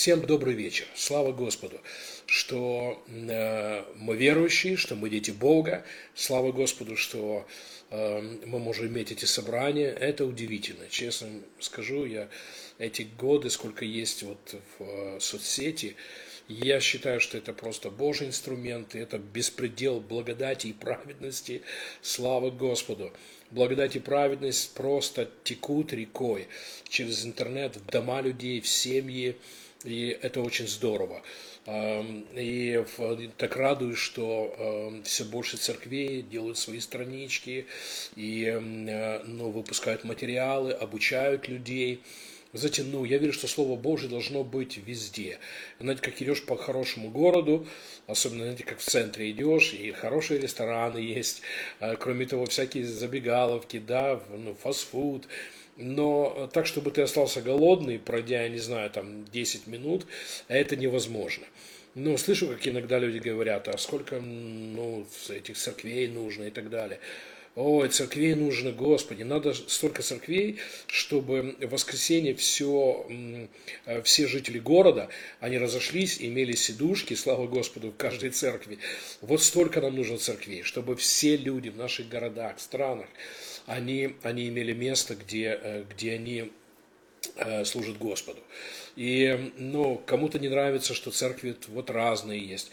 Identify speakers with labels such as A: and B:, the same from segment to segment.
A: Всем добрый вечер. Слава Господу, что э, мы верующие, что мы дети Бога. Слава Господу, что э, мы можем иметь эти собрания. Это удивительно. Честно скажу, я эти годы, сколько есть вот в э, соцсети, я считаю, что это просто Божий инструмент, это беспредел благодати и праведности. Слава Господу! Благодать и праведность просто текут рекой через интернет в дома людей, в семьи, и это очень здорово. И так радуюсь, что все больше церквей делают свои странички и э, ну, выпускают материалы, обучают людей. Знаете, ну, я верю, что Слово Божье должно быть везде. Знаете, как идешь по хорошему городу, особенно, знаете, как в центре идешь, и хорошие рестораны есть, а, кроме того, всякие забегаловки, да, ну, фастфуд, но так, чтобы ты остался голодный, пройдя, я не знаю, там 10 минут, это невозможно. Ну, слышу, как иногда люди говорят, а сколько, ну, этих церквей нужно и так далее. Ой, церквей нужно, Господи, надо столько церквей, чтобы в воскресенье все, э, все жители города, они разошлись, имели сидушки, слава Господу, в каждой церкви. Вот столько нам нужно церквей, чтобы все люди в наших городах, странах, они, они имели место, где, э, где они э, служат Господу. И ну, кому-то не нравится, что церкви вот разные есть.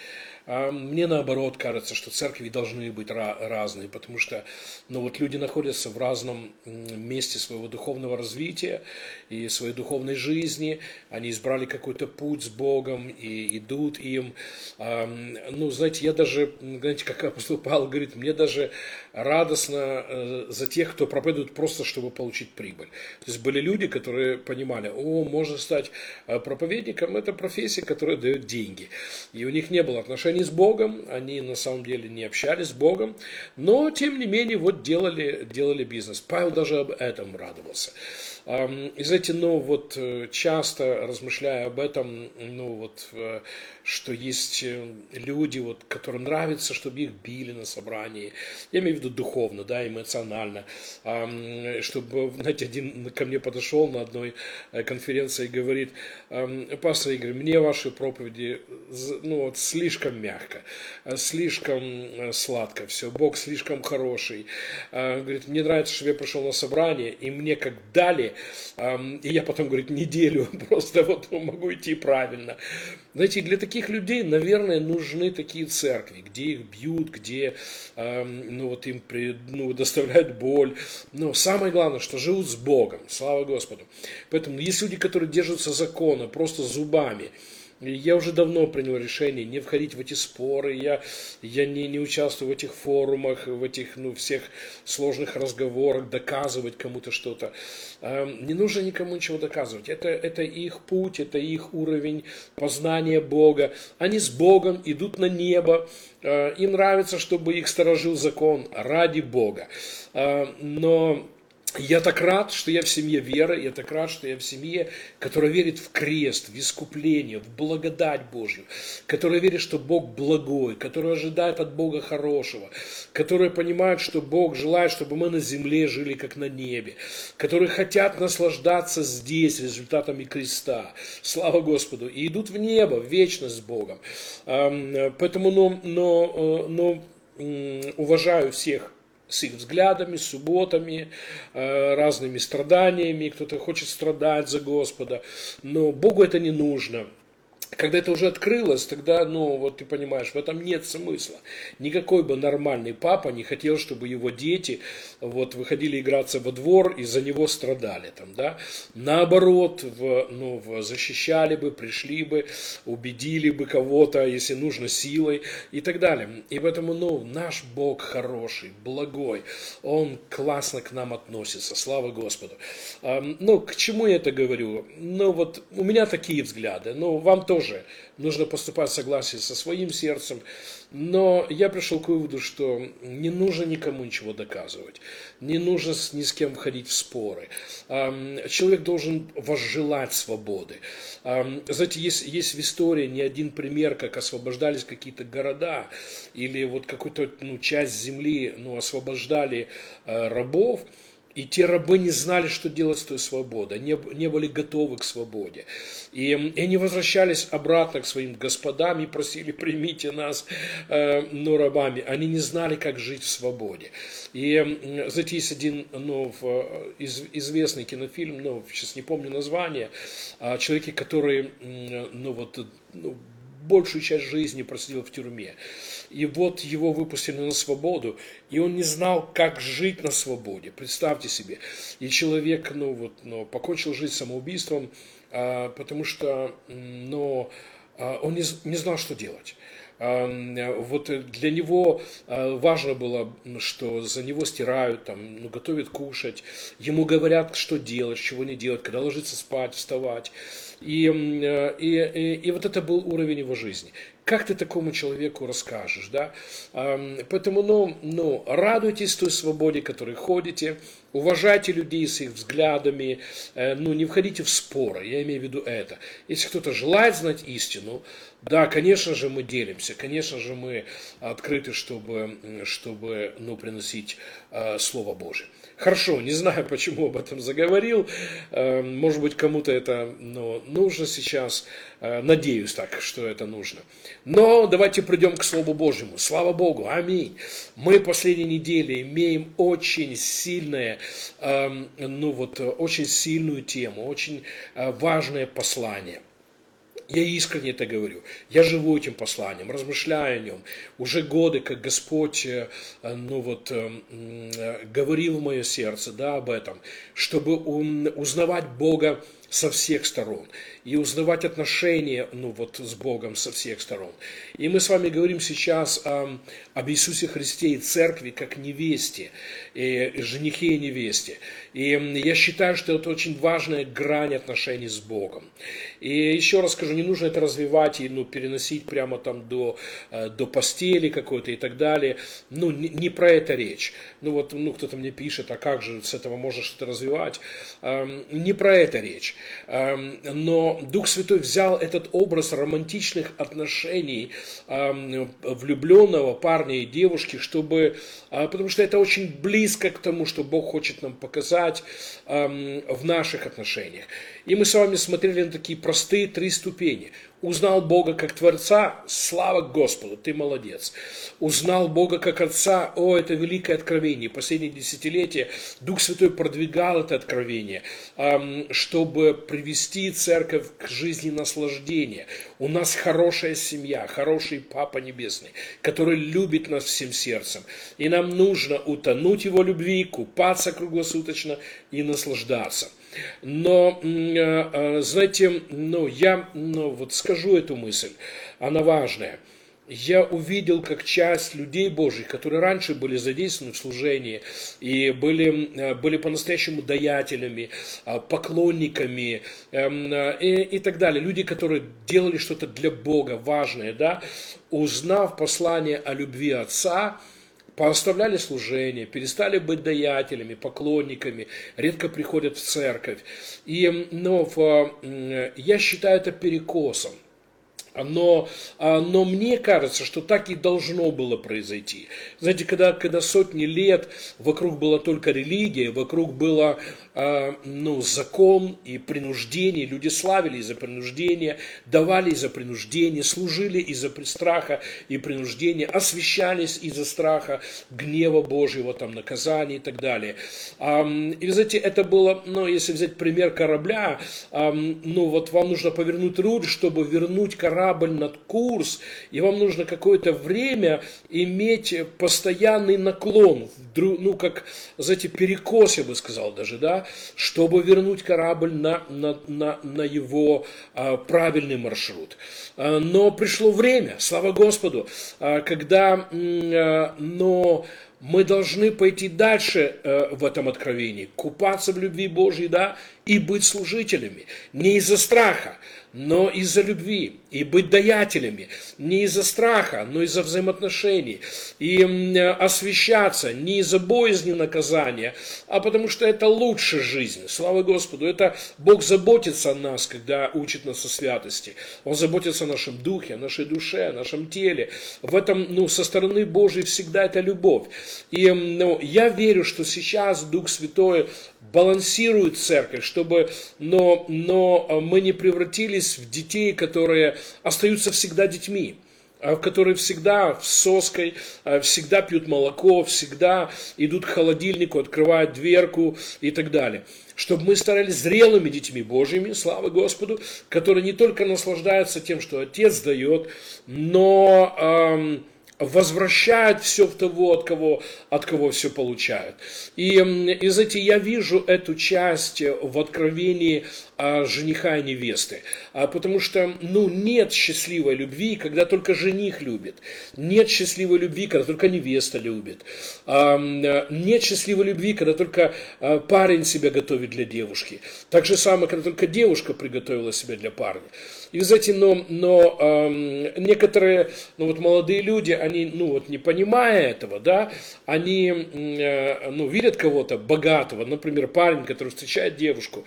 A: А мне наоборот кажется, что церкви должны быть разные, потому что ну, вот люди находятся в разном месте своего духовного развития и своей духовной жизни, они избрали какой-то путь с Богом и идут им. Ну, знаете, я даже, знаете, как апостол Павел говорит, мне даже радостно э, за тех, кто проповедует просто, чтобы получить прибыль. То есть были люди, которые понимали, о, можно стать э, проповедником, это профессия, которая дает деньги. И у них не было отношений с Богом, они на самом деле не общались с Богом, но тем не менее вот делали, делали бизнес. Павел даже об этом радовался. И знаете, ну вот э, часто размышляя об этом, ну вот, что есть э, люди, вот, которым нравится, чтобы их били на собрании, я имею в виду духовно, да, эмоционально, чтобы, знаете, один ко мне подошел на одной конференции и говорит, пастор Игорь, мне ваши проповеди, ну вот, слишком мягко, слишком сладко все, Бог слишком хороший, говорит, мне нравится, чтобы я пришел на собрание, и мне как дали и я потом, говорит, неделю просто вот могу идти правильно. Знаете, для таких людей, наверное, нужны такие церкви, где их бьют, где ну, вот им ну, доставляют боль. Но самое главное, что живут с Богом, слава Господу. Поэтому есть люди, которые держатся закона просто зубами, я уже давно принял решение не входить в эти споры, я, я не, не участвую в этих форумах, в этих ну, всех сложных разговорах, доказывать кому-то что-то. Не нужно никому ничего доказывать. Это, это их путь, это их уровень познания Бога. Они с Богом идут на небо. А, им нравится, чтобы их сторожил закон ради Бога. А, но я так рад, что я в семье веры, я так рад, что я в семье, которая верит в крест, в искупление, в благодать Божью, которая верит, что Бог благой, которая ожидает от Бога хорошего, которая понимает, что Бог желает, чтобы мы на земле жили, как на небе, которые хотят наслаждаться здесь результатами креста. Слава Господу. И идут в небо, в вечность с Богом. Поэтому, но, но, э, но уважаю всех с их взглядами, субботами, э, разными страданиями, кто-то хочет страдать за Господа, но Богу это не нужно когда это уже открылось, тогда, ну, вот ты понимаешь, в этом нет смысла. Никакой бы нормальный папа не хотел, чтобы его дети вот выходили играться во двор и за него страдали там, да. Наоборот, в, ну, в, защищали бы, пришли бы, убедили бы кого-то, если нужно, силой и так далее. И поэтому, ну, наш Бог хороший, благой, Он классно к нам относится, слава Господу. Ну, к чему я это говорю? Ну, вот у меня такие взгляды, ну, вам тоже тоже нужно поступать в согласии со своим сердцем. Но я пришел к выводу, что не нужно никому ничего доказывать, не нужно ни с кем входить в споры. Человек должен возжелать свободы. Знаете, есть, есть в истории не один пример, как освобождались какие-то города или вот какую-то ну, часть земли ну, освобождали э, рабов. И те рабы не знали, что делать с той свободой, не, не были готовы к свободе. И, и они возвращались обратно к своим господам и просили, примите нас, э, ну, рабами. Они не знали, как жить в свободе. И, знаете, есть один ну, из, известный кинофильм, ну, сейчас не помню название, о человеке, который, ну, вот, ну, большую часть жизни просидел в тюрьме. И вот его выпустили на свободу, и он не знал, как жить на свободе. Представьте себе. И человек, ну вот, ну, покончил жизнь самоубийством, а, потому что, ну, а, он не, не знал, что делать вот для него а, важно было, что за него стирают, там, ну, готовят кушать, ему говорят, что делать, чего не делать, когда ложиться спать, вставать. И, и, и, и вот это был уровень его жизни. Как ты такому человеку расскажешь, да? Поэтому, ну, ну, радуйтесь той свободе, которой ходите, уважайте людей с их взглядами, э, ну, не входите в споры, я имею в виду это. Если кто-то желает знать истину, да, конечно же, мы делимся, конечно же, мы открыты, чтобы, чтобы ну, приносить э, Слово Божие. Хорошо, не знаю, почему об этом заговорил. Э, может быть, кому-то это ну, нужно сейчас. Э, надеюсь так, что это нужно. Но давайте придем к Слову Божьему. Слава Богу, аминь. Мы последние недели имеем очень сильное, э, ну вот, очень сильную тему, очень э, важное послание. Я искренне это говорю. Я живу этим посланием, размышляю о нем. Уже годы, как Господь э, ну вот, э, э, говорил в мое сердце да, об этом, чтобы узнавать Бога со всех сторон и узнавать отношения ну, вот, с Богом со всех сторон. И мы с вами говорим сейчас о, об Иисусе Христе и Церкви как невесте, и женихе и невесте. И я считаю, что это очень важная грань отношений с Богом. И еще раз скажу, не нужно это развивать и ну, переносить прямо там до, э, до постели какой-то и так далее. Ну, не, не про это речь. Ну вот ну, кто-то мне пишет, а как же с этого можно что-то развивать? Не про это речь. Но Дух Святой взял этот образ романтичных отношений влюбленного парня и девушки, чтобы, э, потому что это очень близко к тому, что Бог хочет нам показать в наших отношениях. И мы с вами смотрели на такие простые три ступени – Узнал Бога как Творца, слава Господу, ты молодец. Узнал Бога как Отца, о, это великое откровение. Последние десятилетия Дух Святой продвигал это откровение, чтобы привести церковь к жизни наслаждения. У нас хорошая семья, хороший Папа Небесный, который любит нас всем сердцем. И нам нужно утонуть Его любви, купаться круглосуточно и наслаждаться. Но, э, э, знаете, ну, я ну, вот скажу эту мысль, она важная. Я увидел, как часть людей Божьих, которые раньше были задействованы в служении и были, э, были по-настоящему даятелями, поклонниками эм, и, и так далее, люди, которые делали что-то для Бога важное, да, узнав послание о любви Отца, пооставляли служение, перестали быть даятелями, поклонниками, редко приходят в церковь. И, но в, я считаю это перекосом. Но, а, но мне кажется, что так и должно было произойти. Знаете, когда, когда сотни лет вокруг была только религия, вокруг было а, ну, закон и принуждение, люди славили из-за принуждения, давали из-за принуждения, служили из-за страха и принуждения, освящались из-за страха, гнева Божьего, там, наказания и так далее. И, знаете, это было, ну, если взять пример корабля, ну, вот вам нужно повернуть руль, чтобы вернуть корабль над курс, и вам нужно какое-то время иметь постоянный наклон, ну, как, знаете, перекос, я бы сказал даже, да, чтобы вернуть корабль на, на, на, на его а, правильный маршрут. А, но пришло время, слава Господу, а, когда, а, но мы должны пойти дальше э, в этом откровении, купаться в любви Божьей, да, и быть служителями. Не из-за страха, но из-за любви. И быть даятелями не из-за страха, но из-за взаимоотношений. И освещаться не из-за боязни наказания, а потому что это лучше жизни. Слава Господу, это Бог заботится о нас, когда учит нас о святости. Он заботится о нашем духе, о нашей душе, о нашем теле. В этом, ну, со стороны Божьей всегда это любовь. И ну, я верю, что сейчас Дух Святой балансирует церковь, чтобы, но, но мы не превратились в детей, которые остаются всегда детьми а которые всегда с соской, а всегда пьют молоко, всегда идут к холодильнику, открывают дверку и так далее. Чтобы мы старались зрелыми детьми Божьими, слава Господу, которые не только наслаждаются тем, что Отец дает, но... Эм, возвращают все в того, от кого, от кого все получают. И, и знаете, я вижу эту часть в откровении а, жениха и невесты. А, потому что, ну, нет счастливой любви, когда только жених любит. Нет счастливой любви, когда только невеста любит. А, нет счастливой любви, когда только а, парень себя готовит для девушки. Так же самое, когда только девушка приготовила себя для парня. И, знаете, но, но э, некоторые, ну вот молодые люди, они, ну вот не понимая этого, да, они, э, ну, видят кого-то богатого, например, парень, который встречает девушку,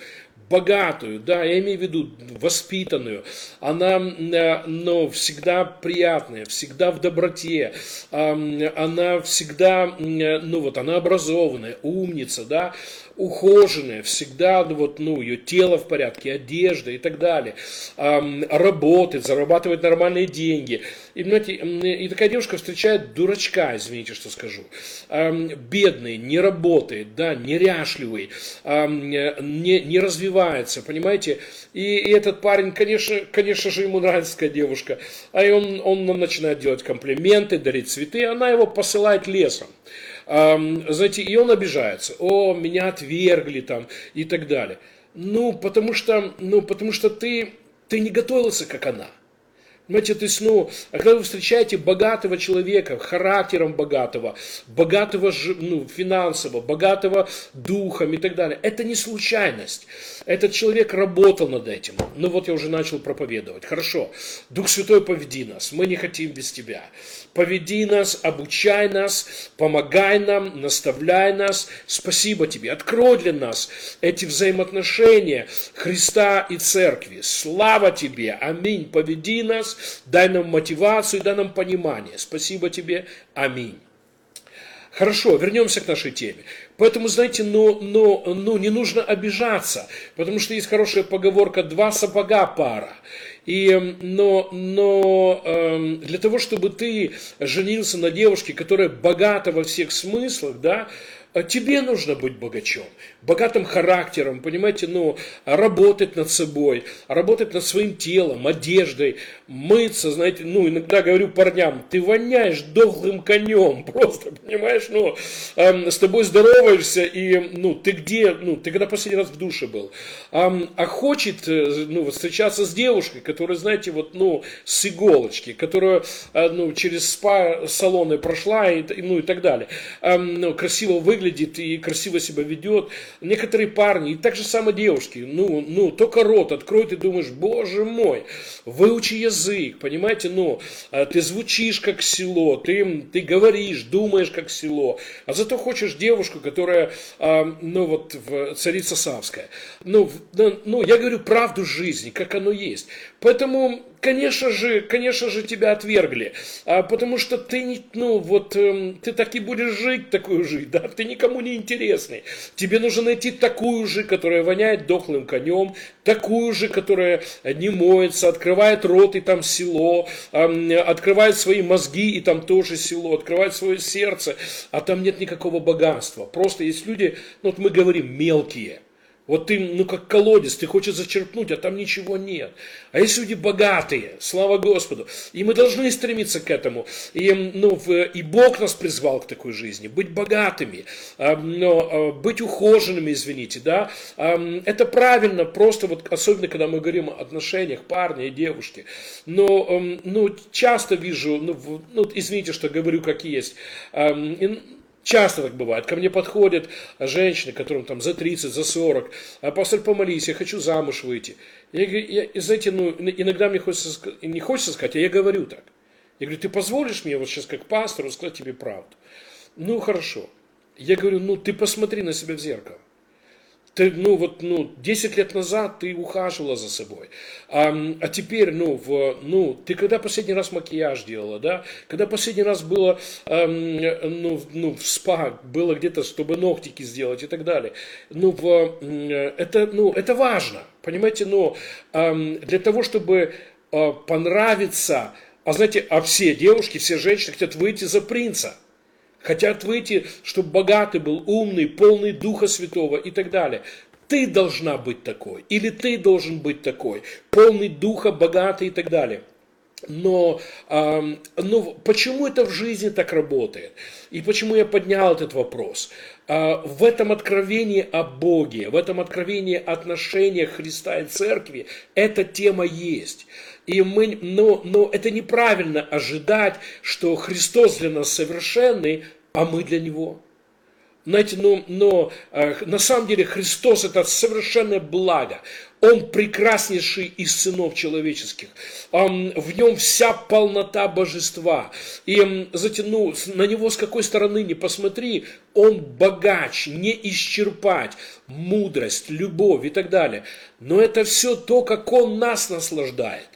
A: богатую, да, я имею в виду воспитанную, она, э, но всегда приятная, всегда в доброте, она всегда, ну вот, она образованная, умница, да, ухоженная, всегда, ну вот, ну, ее тело в порядке, одежда и так далее, работает, зарабатывает нормальные деньги. И, знаете, и такая девушка встречает дурачка, извините, что скажу, бедный, не работает, да, неряшливый, не, не развивается, понимаете, и, и этот парень, конечно, конечно же, ему нравится такая девушка, а он, он начинает делать комплименты, дарить цветы, она его посылает лесом знаете, и он обижается, о, меня отвергли там и так далее. Ну, потому что, ну, потому что ты, ты не готовился, как она. Есть, ну, когда вы встречаете богатого человека, характером богатого, богатого ну, финансово, богатого духом и так далее, это не случайность. Этот человек работал над этим. Ну вот я уже начал проповедовать. Хорошо, Дух Святой, поведи нас, мы не хотим без Тебя. Поведи нас, обучай нас, помогай нам, наставляй нас. Спасибо Тебе. Открой для нас эти взаимоотношения Христа и Церкви. Слава Тебе. Аминь. Поведи нас, дай нам мотивацию, дай нам понимание. Спасибо тебе. Аминь. Хорошо, вернемся к нашей теме. Поэтому, знаете, ну, ну, ну, не нужно обижаться, потому что есть хорошая поговорка «два сапога пара». И, но но э, для того, чтобы ты женился на девушке, которая богата во всех смыслах, да, а тебе нужно быть богачом, богатым характером, понимаете, ну, работать над собой, работать над своим телом, одеждой, мыться, знаете, ну, иногда говорю парням, ты воняешь дохлым конем, просто, понимаешь, ну, э, с тобой здороваешься, и, ну, ты где, ну, ты когда последний раз в душе был, э, а хочет, э, ну, встречаться с девушкой, которая, знаете, вот, ну, с иголочки, которая, э, ну, через спа-салоны прошла, и, ну, и так далее, э, ну, красиво выглядит и красиво себя ведет. Некоторые парни, и так же самое девушки, ну, ну, только рот откроют и думаешь, боже мой, выучи язык, понимаете, ну, а ты звучишь как село, ты, ты говоришь, думаешь как село, а зато хочешь девушку, которая, а, ну, вот, царица Савская. Ну, ну, я говорю правду жизни, как оно есть. Поэтому конечно же, конечно же тебя отвергли, а, потому что ты не, ну вот, э, ты так и будешь жить, такую жить, да, ты никому не интересный. Тебе нужно найти такую же, которая воняет дохлым конем, такую же, которая не моется, открывает рот и там село, открывает свои мозги и там тоже село, открывает свое сердце, а там нет никакого богатства. Просто есть люди, ну вот мы говорим, мелкие – вот ты, ну как колодец, ты хочешь зачерпнуть, а там ничего нет. А есть люди богатые, слава Господу. И мы должны стремиться к этому. И, ну, и Бог нас призвал к такой жизни, быть богатыми, а, но, а, быть ухоженными, извините, да. А, это правильно, просто вот, особенно когда мы говорим о отношениях парня и девушки. Но, ну, часто вижу, ну, ну извините, что говорю как есть, Часто так бывает. Ко мне подходят женщины, которым там за 30, за 40. Апостоль, помолись, я хочу замуж выйти. Я, я, знаете, ну, иногда мне хочется, не хочется сказать, а я говорю так. Я говорю, ты позволишь мне вот сейчас как пастору сказать тебе правду? Ну, хорошо. Я говорю, ну, ты посмотри на себя в зеркало. Ты, ну, вот, ну, 10 лет назад ты ухаживала за собой. А, а теперь, ну, в, ну, ты когда последний раз макияж делала, да? Когда последний раз было, эм, ну, ну, в спа, было где-то, чтобы ногтики сделать и так далее. Ну, в, это, ну, это важно, понимаете? Но эм, для того, чтобы э, понравиться, а знаете, а все девушки, все женщины хотят выйти за принца. Хотят выйти, чтобы богатый был, умный, полный Духа Святого и так далее. Ты должна быть такой, или ты должен быть такой, полный Духа, богатый и так далее. Но, э, но почему это в жизни так работает? И почему я поднял этот вопрос? Э, в этом откровении о Боге, в этом откровении отношения Христа и Церкви эта тема есть. И мы, но, но это неправильно ожидать, что Христос для нас совершенный, а мы для Него. Знаете, но, но э, на самом деле Христос это совершенное благо. Он прекраснейший из сынов человеческих. В нем вся полнота божества. И знаете, ну, на него с какой стороны не посмотри, он богач, не исчерпать, мудрость, любовь и так далее. Но это все то, как он нас наслаждает.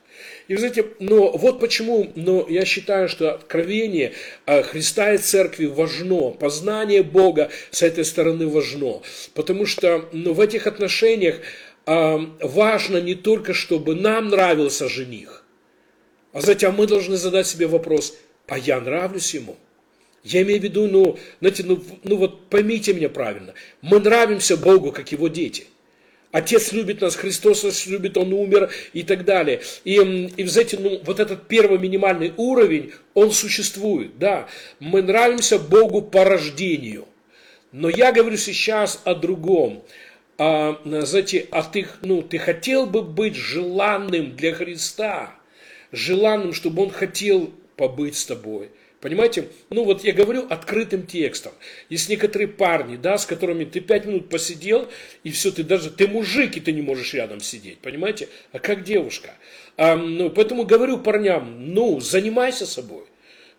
A: И, знаете, но вот почему но я считаю, что откровение э, Христа и Церкви важно, познание Бога с этой стороны важно. Потому что ну, в этих отношениях э, важно не только, чтобы нам нравился жених, а, знаете, а мы должны задать себе вопрос, а я нравлюсь ему? Я имею в виду, ну, знаете, ну, ну вот поймите меня правильно, мы нравимся Богу, как его дети. Отец любит нас, Христос любит, Он умер и так далее. И, и знаете, ну, вот этот первый минимальный уровень, он существует, да. Мы нравимся Богу по рождению. Но я говорю сейчас о другом. А, знаете, а ты, ну, ты хотел бы быть желанным для Христа, желанным, чтобы Он хотел побыть с тобой – Понимаете? Ну вот я говорю открытым текстом. Есть некоторые парни, да, с которыми ты пять минут посидел, и все, ты даже, ты мужик, и ты не можешь рядом сидеть, понимаете? А как девушка? А, ну, поэтому говорю парням, ну, занимайся собой.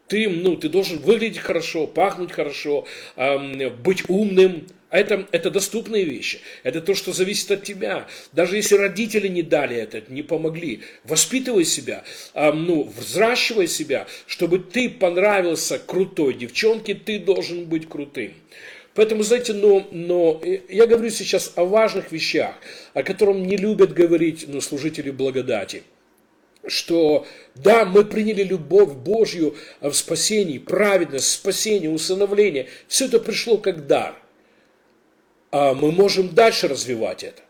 A: Ты, ну, ты должен выглядеть хорошо, пахнуть хорошо, э, быть умным, а это, это доступные вещи. Это то, что зависит от тебя. Даже если родители не дали это, не помогли, воспитывай себя, э, ну, взращивай себя, чтобы ты понравился крутой девчонке, ты должен быть крутым. Поэтому, знаете, но, но я говорю сейчас о важных вещах, о которых не любят говорить ну, служители благодати что да, мы приняли любовь Божью в спасении, праведность, спасение, усыновление. Все это пришло как дар. А мы можем дальше развивать это.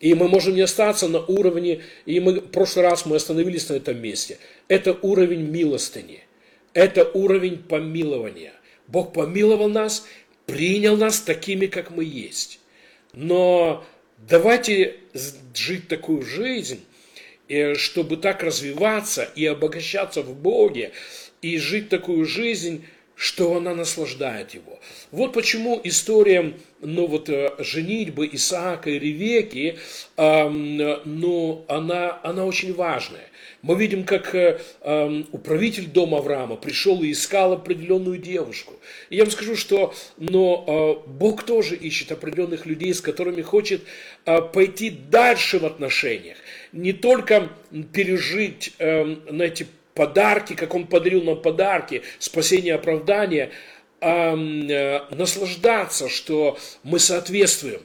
A: И мы можем не остаться на уровне, и мы, в прошлый раз мы остановились на этом месте. Это уровень милостыни. Это уровень помилования. Бог помиловал нас, принял нас такими, как мы есть. Но давайте жить такую жизнь, э, чтобы так развиваться и обогащаться в Боге, и жить такую жизнь, что она наслаждает его. Вот почему история ну, вот, э, женитьбы Исаака и Ревеки, э, ну, она, она очень важная. Мы видим, как э, э, управитель дома Авраама пришел и искал определенную девушку. И я вам скажу, что но, э, Бог тоже ищет определенных людей, с которыми хочет э, пойти дальше в отношениях. Не только пережить, э, знаете, подарки, как Он подарил нам подарки, спасение, оправдание, а э, наслаждаться, что мы соответствуем.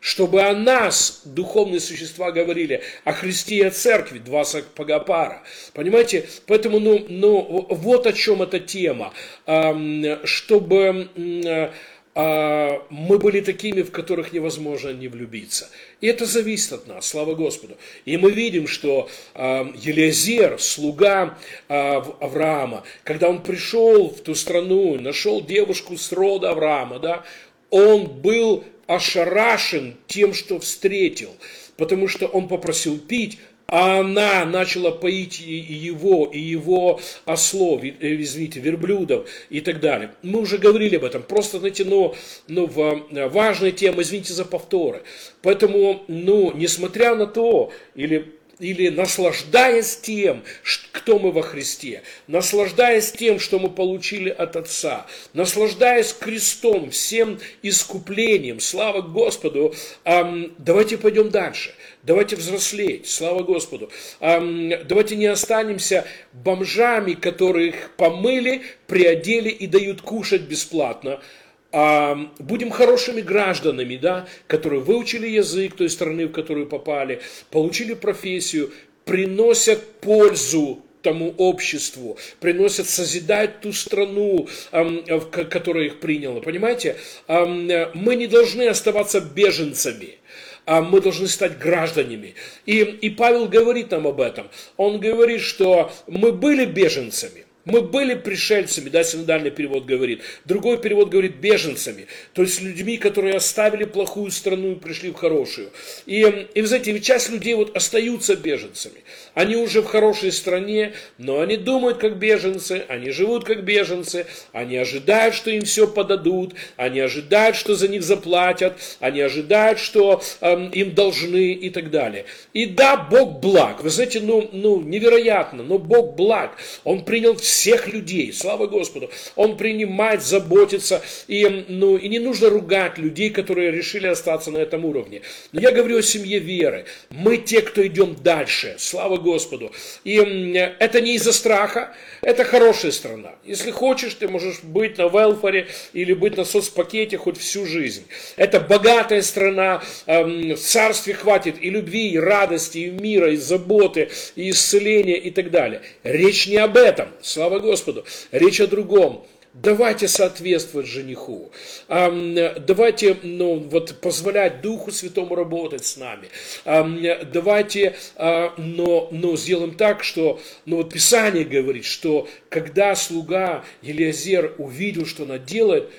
A: Чтобы о нас, духовные существа, говорили, о Христе и о Церкви, два сапогопара. Понимаете? Поэтому, ну, ну, вот о чем эта тема. Чтобы а, мы были такими, в которых невозможно не влюбиться. И это зависит от нас, слава Господу. И мы видим, что а, Елизер, слуга а, Авраама, когда он пришел в ту страну, нашел девушку с рода Авраама, да, он был ошарашен тем, что встретил, потому что он попросил пить, а она начала поить и его, и его ослов, э, извините, верблюдов и так далее. Мы уже говорили об этом, просто, знаете, ну, ну, важная тема, извините за повторы. Поэтому, ну, несмотря на то, или или наслаждаясь тем, кто мы во Христе, наслаждаясь тем, что мы получили от Отца, наслаждаясь крестом, всем искуплением, слава Господу, давайте пойдем дальше, давайте взрослеть, слава Господу, давайте не останемся бомжами, которых помыли, приодели и дают кушать бесплатно, будем хорошими гражданами, да, которые выучили язык той страны, в которую попали, получили профессию, приносят пользу тому обществу, приносят, созидают ту страну, которая их приняла. Понимаете? Мы не должны оставаться беженцами мы должны стать гражданами. И, и Павел говорит нам об этом. Он говорит, что мы были беженцами, мы были пришельцами, да, синодальный перевод говорит. Другой перевод говорит беженцами. То есть людьми, которые оставили плохую страну и пришли в хорошую. И, и вы знаете, часть людей вот остаются беженцами. Они уже в хорошей стране, но они думают как беженцы, они живут как беженцы, они ожидают, что им все подадут, они ожидают, что за них заплатят, они ожидают, что эм, им должны и так далее. И да, Бог благ. Вы знаете, ну, ну невероятно, но Бог благ. Он принял всех людей, слава Господу. Он принимает, заботится, и, ну, и не нужно ругать людей, которые решили остаться на этом уровне. Но я говорю о семье веры. Мы те, кто идем дальше, слава Господу. И это не из-за страха, это хорошая страна. Если хочешь, ты можешь быть на велфаре или быть на соцпакете хоть всю жизнь. Это богатая страна, в царстве хватит и любви, и радости, и мира, и заботы, и исцеления и так далее. Речь не об этом. Слава Слава Господу. Речь о другом. Давайте соответствовать жениху. Давайте ну, вот, позволять Духу Святому работать с нами. Давайте а, но, но сделаем так, что ну, вот Писание говорит, что когда слуга Елиазер увидел, что она делает,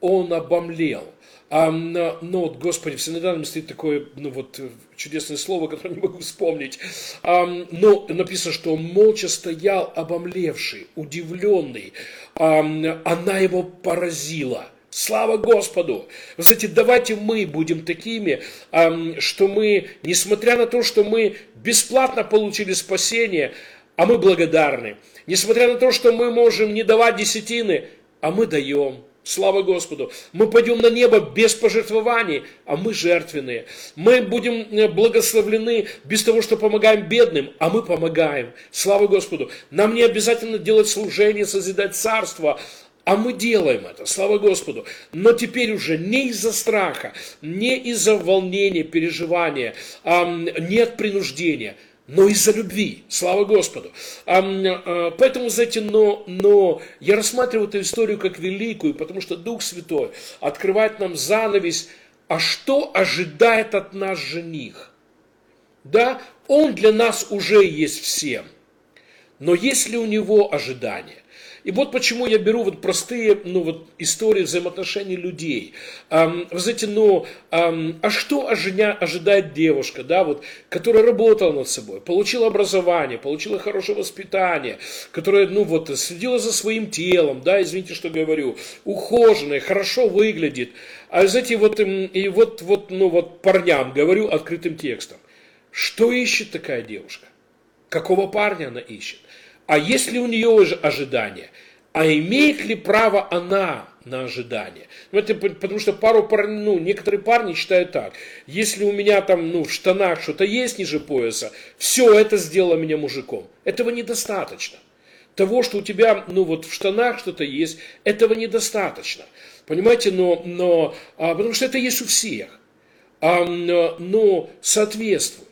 A: он обомлел. А, но, вот, Господи, в синодальном стоит такое, ну вот, чудесное слово, которое не могу вспомнить. А, но написано, что он молча стоял, обомлевший, удивленный. А, она его поразила. Слава Господу! Вы знаете, давайте мы будем такими, что мы, несмотря на то, что мы бесплатно получили спасение, а мы благодарны. Несмотря на то, что мы можем не давать десятины, а мы даем. Слава Господу. Мы пойдем на небо без пожертвований, а мы жертвенные. Мы будем э, благословлены без того, что помогаем бедным, а мы помогаем. Слава Господу. Нам не обязательно делать служение, созидать царство, а мы делаем это, слава Господу. Но теперь уже не из-за страха, не из-за волнения, переживания, а не от принуждения – но из-за любви. Слава Господу. А, а, поэтому, знаете, но, но я рассматриваю эту историю как великую, потому что Дух Святой открывает нам занавес, а что ожидает от нас жених? Да, он для нас уже есть всем. Но есть ли у него ожидания? И вот почему я беру вот простые ну, вот, истории взаимоотношений людей. Эм, вы знаете, ну, эм, а что ожиня, ожидает девушка, да, вот, которая работала над собой, получила образование, получила хорошее воспитание, которая, ну, вот, следила за своим телом, да, извините, что говорю, ухоженная, хорошо выглядит. А, знаете, вот, и вот, вот, ну, вот парням говорю открытым текстом. Что ищет такая девушка? Какого парня она ищет? А есть ли у нее уже ожидания? А имеет ли право она на ожидание? Ну, это потому что пару парней, ну, некоторые парни считают так. Если у меня там, ну, в штанах что-то есть ниже пояса, все это сделало меня мужиком. Этого недостаточно. Того, что у тебя, ну, вот в штанах что-то есть, этого недостаточно. Понимаете, но, но а, потому что это есть у всех. А, но, но соответствует.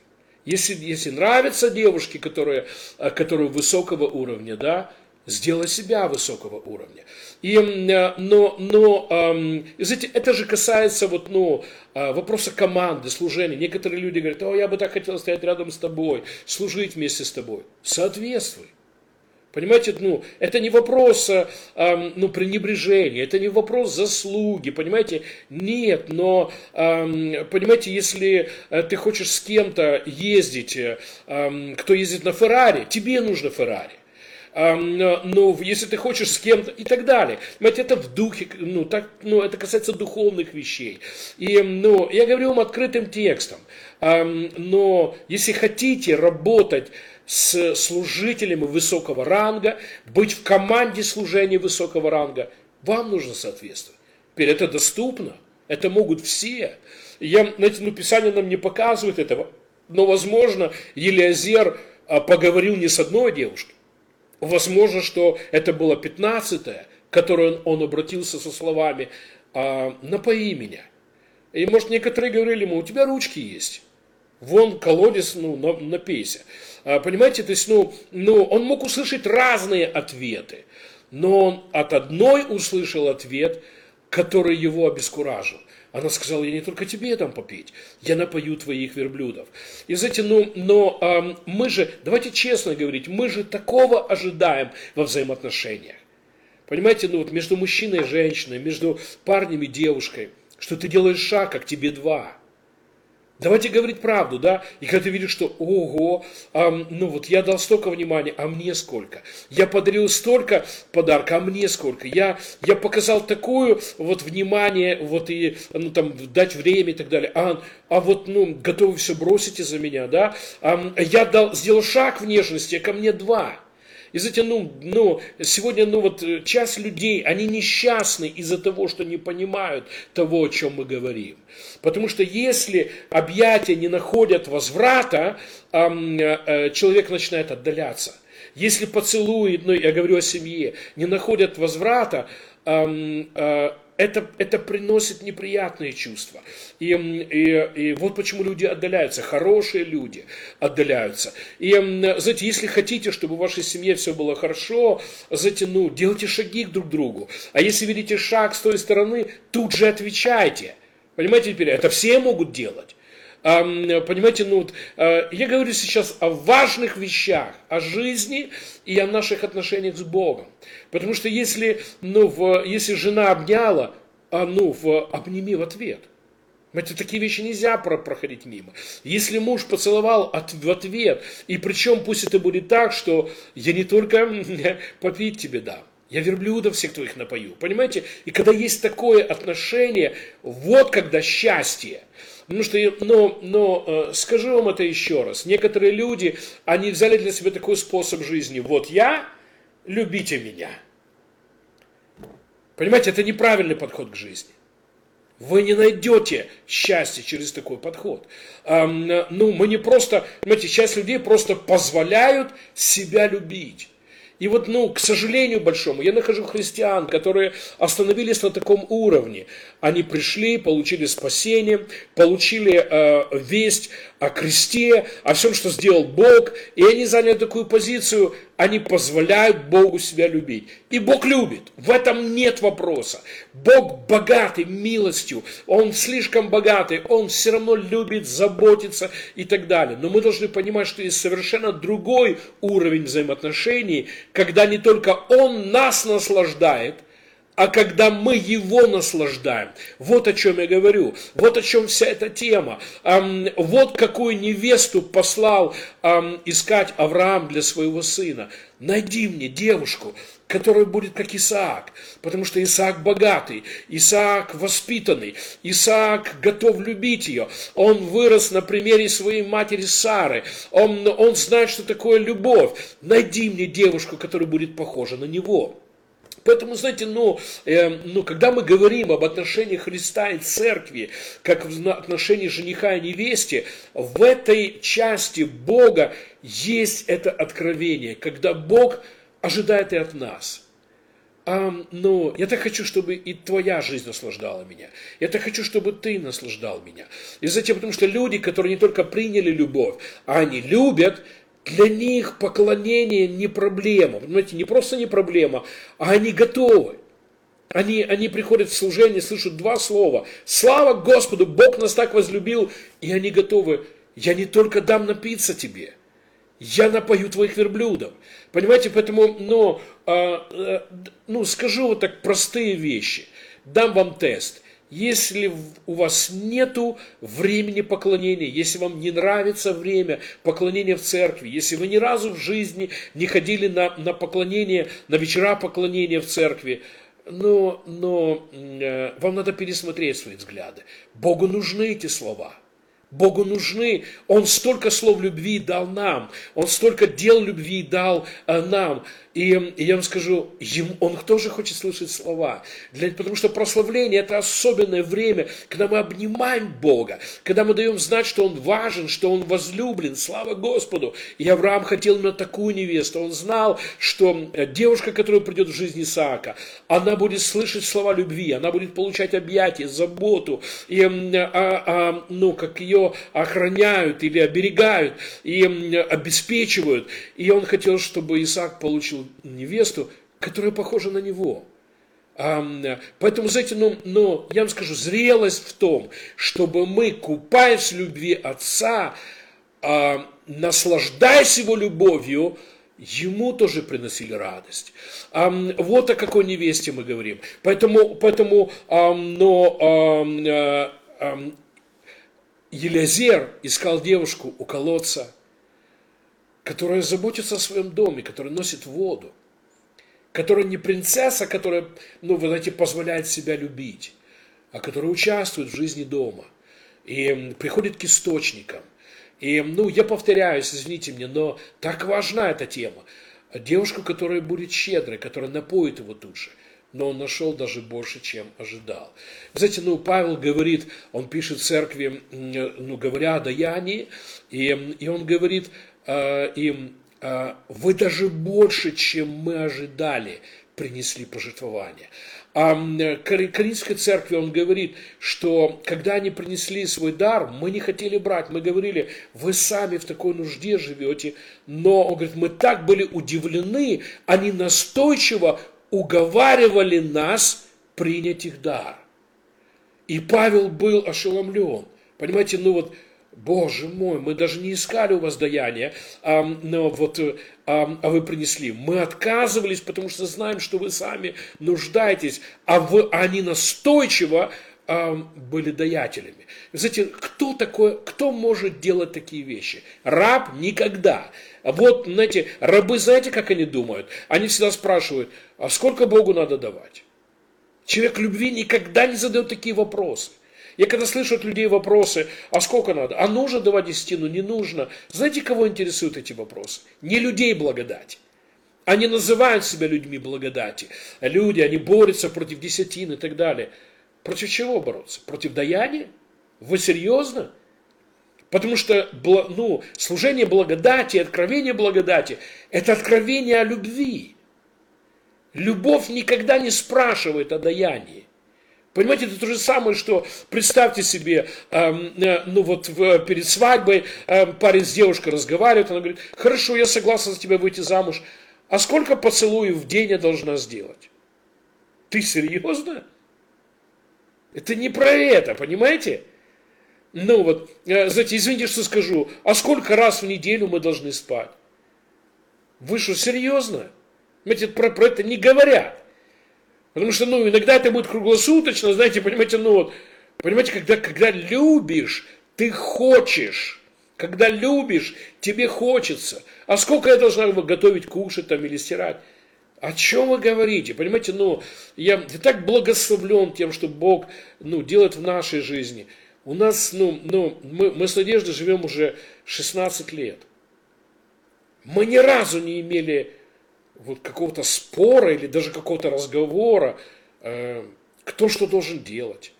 A: Если, если нравятся девушки, которые, э, которые высокого уровня, да, сделай себя высокого уровня. И, э, но, но знаете, это же касается вот, ну, э, вопроса команды, служения. Некоторые люди говорят, о, я бы так хотел стоять рядом с тобой, служить вместе с тобой. Соответствуй. Понимаете, ну, это не вопрос э, ну, пренебрежения, это не вопрос заслуги, понимаете? Нет, но, э, понимаете, если э, ты хочешь с кем-то ездить, э, кто ездит на Феррари, тебе нужно Феррари ну, если ты хочешь с кем-то и так далее. Понимаете, это в духе, ну, так, ну, это касается духовных вещей. И, ну, я говорю вам открытым текстом. Но если хотите работать с служителями высокого ранга, быть в команде служения высокого ранга, вам нужно соответствовать. Теперь это доступно, это могут все. Я, знаете, ну, Писание нам не показывает этого, но, возможно, Елиазер а, поговорил не с одной девушкой, Возможно, что это было пятнадцатое, которое он, он обратился со словами а, «напои меня». И, может, некоторые говорили ему, у тебя ручки есть, вон колодец, ну, напейся. А, понимаете, то есть, ну, ну, он мог услышать разные ответы, но он от одной услышал ответ, который его обескуражил. Она сказала, я не только тебе дам попить, я напою твоих верблюдов. И знаете, ну, но э, мы же, давайте честно говорить, мы же такого ожидаем во взаимоотношениях. Понимаете, ну вот между мужчиной и женщиной, между парнем и девушкой, что ты делаешь шаг, как тебе два – Давайте говорить правду, да? И когда ты видишь, что, ого, а, ну вот я дал столько внимания, а мне сколько? Я подарил столько подарка, а мне сколько? Я, я показал такое вот внимание, вот и, ну там, дать время и так далее. А, а вот, ну, готовы все бросить из-за меня, да? А, я дал, сделал шаг в нежности, а ко мне два. И знаете, ну, ну, сегодня, ну вот, э, часть людей, они несчастны из-за того, что не понимают того, о чем мы говорим. Потому что если объятия не находят возврата, э, человек начинает отдаляться. Если поцелуи, ну, я говорю о семье, не находят возврата, э, это, это приносит неприятные чувства. И, и, и вот почему люди отдаляются, хорошие люди отдаляются. И, знаете, если хотите, чтобы в вашей семье все было хорошо, знаете, ну, делайте шаги друг к другу. А если видите шаг с той стороны, тут же отвечайте. Понимаете теперь, это все могут делать. Понимаете, ну вот, а, я говорю сейчас о важных вещах, о жизни и о наших отношениях с Богом. Потому что если, ну, в, если жена обняла, а ну, в, обними в ответ. Это такие вещи нельзя про проходить мимо. Если муж поцеловал от, в ответ, и причем пусть это будет так, что я не только попить тебе дам, я верблюдов всех твоих напою. Понимаете? И когда есть такое отношение, вот когда счастье. Потому что, но, но э, скажу вам это еще раз. Некоторые люди, они взяли для себя такой способ жизни. Вот я, любите меня. Понимаете, это неправильный подход к жизни. Вы не найдете счастье через такой подход. Ну, мы не просто, понимаете, часть людей просто позволяют себя любить. И вот, ну, к сожалению большому, я нахожу христиан, которые остановились на таком уровне. Они пришли, получили спасение, получили э, весть о кресте, о всем, что сделал Бог, и они заняли такую позицию, они позволяют Богу себя любить. И Бог любит, в этом нет вопроса. Бог богатый милостью, Он слишком богатый, Он все равно любит, заботится и так далее. Но мы должны понимать, что есть совершенно другой уровень взаимоотношений, когда не только Он нас наслаждает, а когда мы его наслаждаем. Вот о чем я говорю. Вот о чем вся эта тема. Вот какую невесту послал искать Авраам для своего сына. Найди мне девушку, которая будет как Исаак, потому что Исаак богатый, Исаак воспитанный, Исаак готов любить ее. Он вырос на примере своей матери Сары, он, он знает, что такое любовь. Найди мне девушку, которая будет похожа на него. Поэтому, знаете, ну, э, ну, когда мы говорим об отношении Христа и церкви, как в отношении жениха и невесте, в этой части Бога есть это откровение, когда Бог ожидает и от нас. А, ну, я так хочу, чтобы и твоя жизнь наслаждала меня. Я так хочу, чтобы ты наслаждал меня. И затем, потому что люди, которые не только приняли любовь, а они любят, для них поклонение не проблема. Понимаете, не просто не проблема, а они готовы. Они, они приходят в служение, слышат два слова. Слава Господу, Бог нас так возлюбил, и они готовы. Я не только дам напиться тебе, я напою твоих верблюдов. Понимаете, поэтому, ну, э, ну, скажу вот так простые вещи. Дам вам тест. Если у вас нету времени поклонения, если вам не нравится время поклонения в церкви, если вы ни разу в жизни не ходили на, на поклонение, на вечера поклонения в церкви, но, но э, вам надо пересмотреть свои взгляды. Богу нужны эти слова – Богу нужны. Он столько слов любви дал нам. Он столько дел любви дал э, нам. И, и я вам скажу, ему, он тоже хочет слышать слова. Для, потому что прославление – это особенное время, когда мы обнимаем Бога, когда мы даем знать, что Он важен, что Он возлюблен. Слава Господу! И Авраам хотел именно такую невесту. Он знал, что э, девушка, которая придет в жизнь Исаака, она будет слышать слова любви, она будет получать объятия, заботу, и, а, а, ну, как ее охраняют или оберегают, и обеспечивают. И он хотел, чтобы Исаак получил невесту, которая похожа на него. Поэтому, знаете, ну, но я вам скажу, зрелость в том, чтобы мы, купаясь в любви Отца, а, наслаждаясь Его любовью, ему тоже приносили радость. Вот о какой невесте мы говорим. Поэтому, поэтому но, э, Елизер искал девушку у колодца, которая заботится о своем доме, которая носит воду, которая не принцесса, которая, ну, вы знаете, позволяет себя любить, а которая участвует в жизни дома и приходит к источникам. И, ну, я повторяюсь, извините меня, но так важна эта тема. Девушка, которая будет щедрой, которая напоит его тут же но он нашел даже больше, чем ожидал. Знаете, ну, Павел говорит, он пишет церкви, ну, говоря о даянии, и, и он говорит, им, э, вы даже больше, чем мы ожидали, принесли пожертвования. А Коринфской церкви он говорит, что когда они принесли свой дар, мы не хотели брать, мы говорили, вы сами в такой нужде живете, но он говорит, мы так были удивлены, они настойчиво уговаривали нас принять их дар. И Павел был ошеломлен. Понимаете, ну вот Боже мой, мы даже не искали у вас даяния, а, но вот, а, а вы принесли. Мы отказывались, потому что знаем, что вы сами нуждаетесь, а вы, они настойчиво а, были даятелями. Знаете, кто такой, кто может делать такие вещи? Раб никогда. Вот, знаете, рабы, знаете, как они думают? Они всегда спрашивают, а сколько Богу надо давать? Человек любви никогда не задает такие вопросы. Я когда слышу от людей вопросы, а сколько надо, а нужно давать десятину, не нужно. Знаете, кого интересуют эти вопросы? Не людей благодать. Они называют себя людьми благодати. Люди, они борются против десятин и так далее. Против чего бороться? Против даяния? Вы серьезно? Потому что ну, служение благодати, откровение благодати – это откровение о любви. Любовь никогда не спрашивает о даянии. Понимаете, это то же самое, что представьте себе, э, ну вот в, перед свадьбой э, парень с девушкой разговаривает, она говорит, хорошо, я согласна за тебя выйти замуж, а сколько поцелуев в день я должна сделать? Ты серьезно? Это не про это, понимаете? Ну вот, э, знаете, извините, что скажу, а сколько раз в неделю мы должны спать? Вы что, серьезно? Понимаете, про, про это не говорят. Потому что, ну, иногда это будет круглосуточно, знаете, понимаете, ну вот, понимаете, когда, когда любишь, ты хочешь. Когда любишь, тебе хочется. А сколько я должна готовить, кушать там или стирать? О чем вы говорите? Понимаете, ну, я, я так благословлен тем, что Бог, ну, делает в нашей жизни. У нас, ну, ну мы, мы с Надеждой живем уже 16 лет. Мы ни разу не имели вот какого-то спора или даже какого-то разговора, э, кто что должен делать.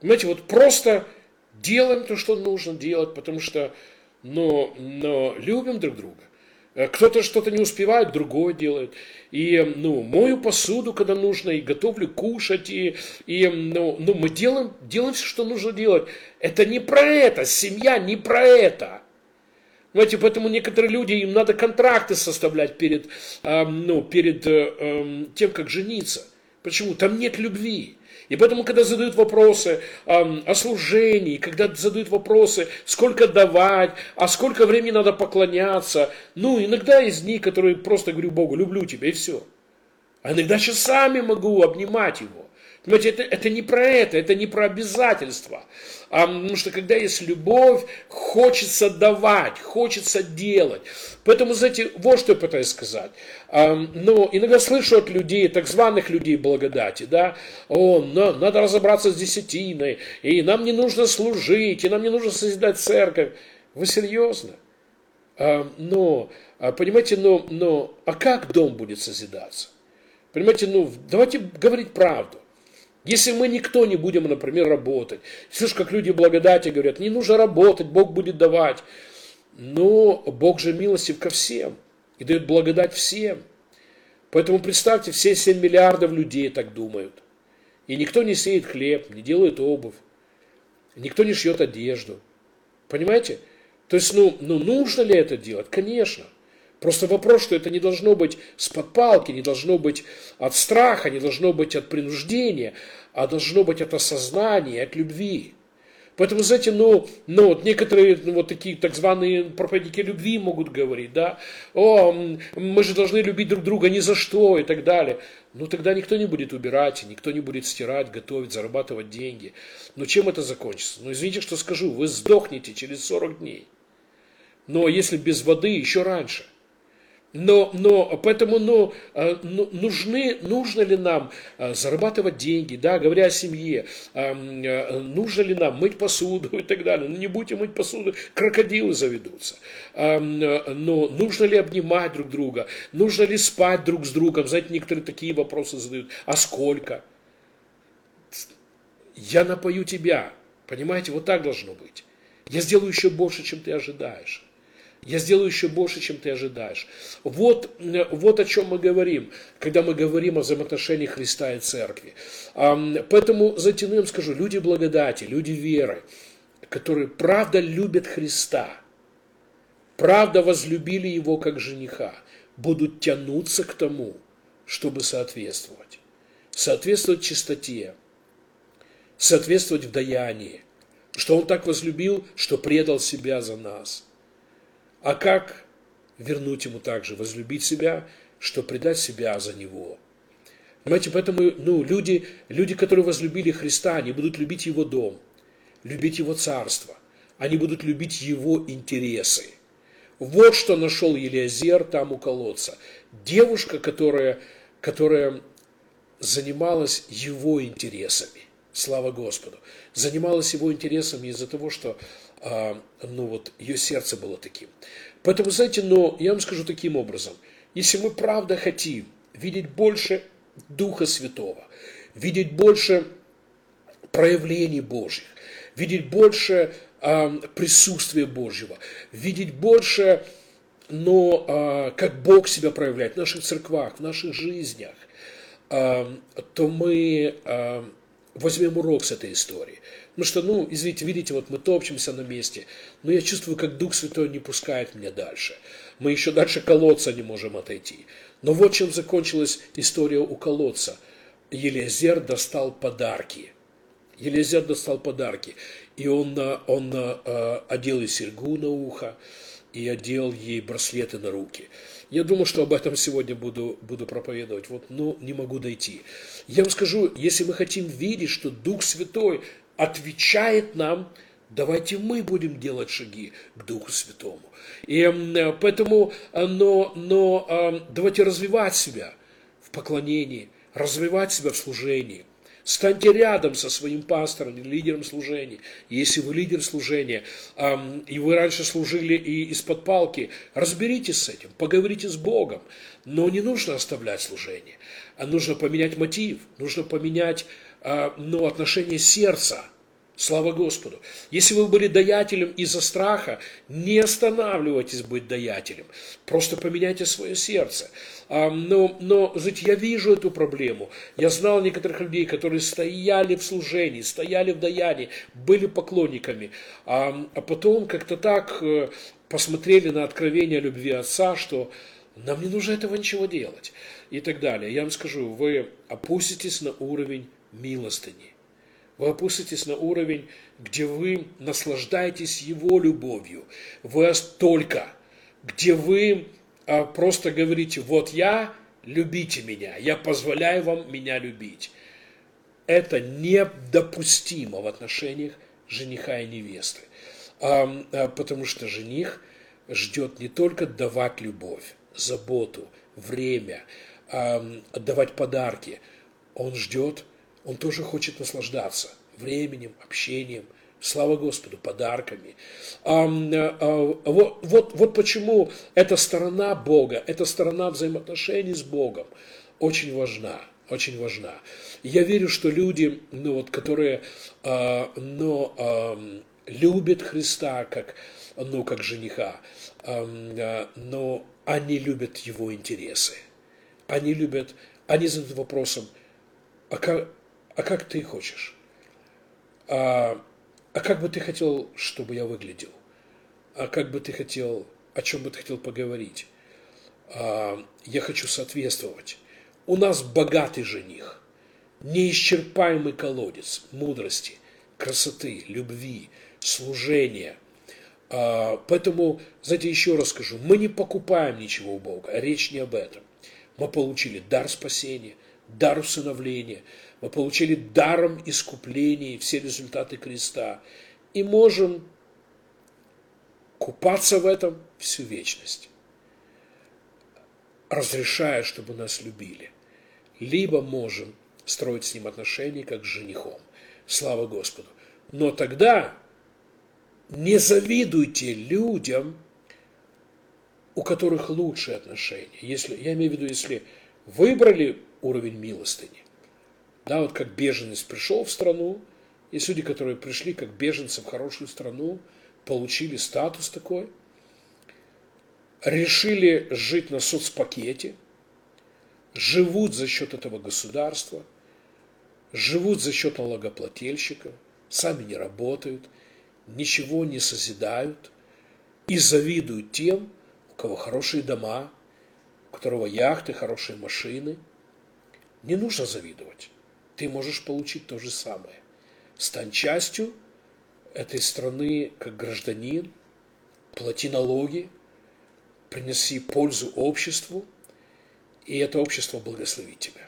A: Понимаете, вот просто делаем то, что нужно делать, потому что но, но любим друг друга. Э, кто-то что-то не успевает, другой делает. И ну, мою посуду, когда нужно, и готовлю кушать, и, и ну, ну, мы делаем, делаем все, что нужно делать. Это не про это, семья не про это. Знаете, поэтому некоторые люди, им надо контракты составлять перед, э, ну, перед э, э, тем, как жениться. Почему? Там нет любви. И поэтому, когда задают вопросы э, о служении, когда задают вопросы, сколько давать, а сколько времени надо поклоняться, ну, иногда из них, которые просто говорю Богу, люблю тебя, и все. А иногда часами могу обнимать его. Понимаете, это, это не про это, это не про обязательства. А, потому что когда есть любовь, хочется давать, хочется делать. Поэтому, знаете, вот что я пытаюсь сказать. А, ну, иногда слышу от людей, так званых людей благодати, да, о, на, надо разобраться с десятиной, и нам не нужно служить, и нам не нужно созидать церковь. Вы серьезно? А, но, понимаете, но, но, а как дом будет созидаться? Понимаете, ну, давайте говорить правду. Если мы никто не будем, например, работать, слышишь, как люди благодати говорят, не нужно работать, Бог будет давать. Но Бог же милостив ко всем и дает благодать всем. Поэтому представьте, все 7 миллиардов людей так думают. И никто не сеет хлеб, не делает обувь, никто не шьет одежду. Понимаете? То есть, ну, ну нужно ли это делать? Конечно. Просто вопрос, что это не должно быть с подпалки, не должно быть от страха, не должно быть от принуждения, а должно быть от осознания, от любви. Поэтому, знаете, ну, ну вот некоторые ну, вот такие так званые проповедники любви могут говорить, да, о, мы же должны любить друг друга ни за что и так далее. Ну, тогда никто не будет убирать, никто не будет стирать, готовить, зарабатывать деньги. Но чем это закончится? Ну, извините, что скажу, вы сдохнете через 40 дней. Но если без воды, еще раньше – но, но поэтому но, э, нужны, нужно ли нам э, зарабатывать деньги, да, говоря о семье, э, нужно ли нам мыть посуду и так далее. Ну, не будете мыть посуду, крокодилы заведутся. Но нужно ли обнимать друг друга, нужно ли спать друг с другом, знаете, некоторые такие вопросы задают. А сколько? Я напою тебя. Понимаете, вот так должно быть. Я сделаю еще больше, чем ты ожидаешь. Я сделаю еще больше, чем ты ожидаешь. Вот, вот о чем мы говорим, когда мы говорим о взаимоотношении Христа и Церкви. Поэтому затяну скажу, люди благодати, люди веры, которые правда любят Христа, правда возлюбили Его как жениха, будут тянуться к тому, чтобы соответствовать. Соответствовать чистоте, соответствовать в даянии, что Он так возлюбил, что предал себя за нас – а как вернуть ему также, возлюбить себя, что предать себя за него? Понимаете, поэтому ну, люди, люди, которые возлюбили Христа, они будут любить Его дом, любить Его царство, они будут любить Его интересы. Вот что нашел Елиазер там у колодца. Девушка, которая, которая занималась его интересами. Слава Господу. Занималась его интересами из-за того, что ну вот, ее сердце было таким. Поэтому, знаете, но я вам скажу таким образом, если мы правда хотим видеть больше Духа Святого, видеть больше проявлений Божьих, видеть больше э, присутствия Божьего, видеть больше, но э, как Бог себя проявляет в наших церквах, в наших жизнях, э, то мы э, возьмем урок с этой истории. Ну что, ну, извините, видите, вот мы топчемся на месте, но я чувствую, как Дух Святой не пускает меня дальше. Мы еще дальше колодца не можем отойти. Но вот чем закончилась история у колодца. Елизер достал подарки. Елизер достал подарки. И он, он э, одел ей серьгу на ухо, и одел ей браслеты на руки. Я думаю, что об этом сегодня буду, буду проповедовать. Вот, но не могу дойти. Я вам скажу, если мы хотим видеть, что Дух Святой отвечает нам, давайте мы будем делать шаги к Духу Святому. И поэтому, э, но, но э, давайте развивать себя в поклонении, развивать себя в служении. Станьте рядом со своим пастором или лидером служения. Если вы лидер служения, и вы раньше служили и из-под палки, разберитесь с этим, поговорите с Богом. Но не нужно оставлять служение, а нужно поменять мотив, нужно поменять ну, отношение сердца. Слава Господу. Если вы были даятелем из-за страха, не останавливайтесь быть даятелем. Просто поменяйте свое сердце. А, но, но, знаете, я вижу эту проблему. Я знал некоторых людей, которые стояли в служении, стояли в даянии, были поклонниками, а, а потом как-то так э, посмотрели на откровение любви Отца, что нам не нужно этого ничего делать и так далее. Я вам скажу, вы опуститесь на уровень милостыни. Вы опуститесь на уровень, где вы наслаждаетесь Его любовью. Вы столько, где вы а, просто говорите, вот я, любите меня, я позволяю вам меня любить. Это недопустимо в отношениях жениха и невесты. А, потому что жених ждет не только давать любовь, заботу, время, отдавать подарки. Он ждет, он тоже хочет наслаждаться временем, общением, слава Господу, подарками. А, а, вот, вот, вот почему эта сторона Бога, эта сторона взаимоотношений с Богом очень важна, очень важна. Я верю, что люди, ну вот, которые а, ну, а, любят Христа как, ну, как жениха, а, но они любят его интересы. Они любят, они задают вопросом, а как, а как ты хочешь? А, а как бы ты хотел, чтобы я выглядел? А как бы ты хотел, о чем бы ты хотел поговорить? А, я хочу соответствовать. У нас богатый жених, неисчерпаемый колодец мудрости, красоты, любви, служения. А, поэтому, знаете, еще раз скажу, мы не покупаем ничего у Бога, речь не об этом. Мы получили дар спасения, дар усыновления – мы получили даром искупления все результаты креста. И можем купаться в этом всю вечность, разрешая, чтобы нас любили. Либо можем строить с ним отношения, как с женихом. Слава Господу. Но тогда не завидуйте людям, у которых лучшие отношения. Если, я имею в виду, если выбрали уровень милостыни, да, вот как беженец пришел в страну, есть люди, которые пришли как беженцы в хорошую страну, получили статус такой, решили жить на соцпакете, живут за счет этого государства, живут за счет налогоплательщиков, сами не работают, ничего не созидают и завидуют тем, у кого хорошие дома, у которого яхты, хорошие машины. Не нужно завидовать ты можешь получить то же самое. Стань частью этой страны как гражданин, плати налоги, принеси пользу обществу, и это общество благословит тебя.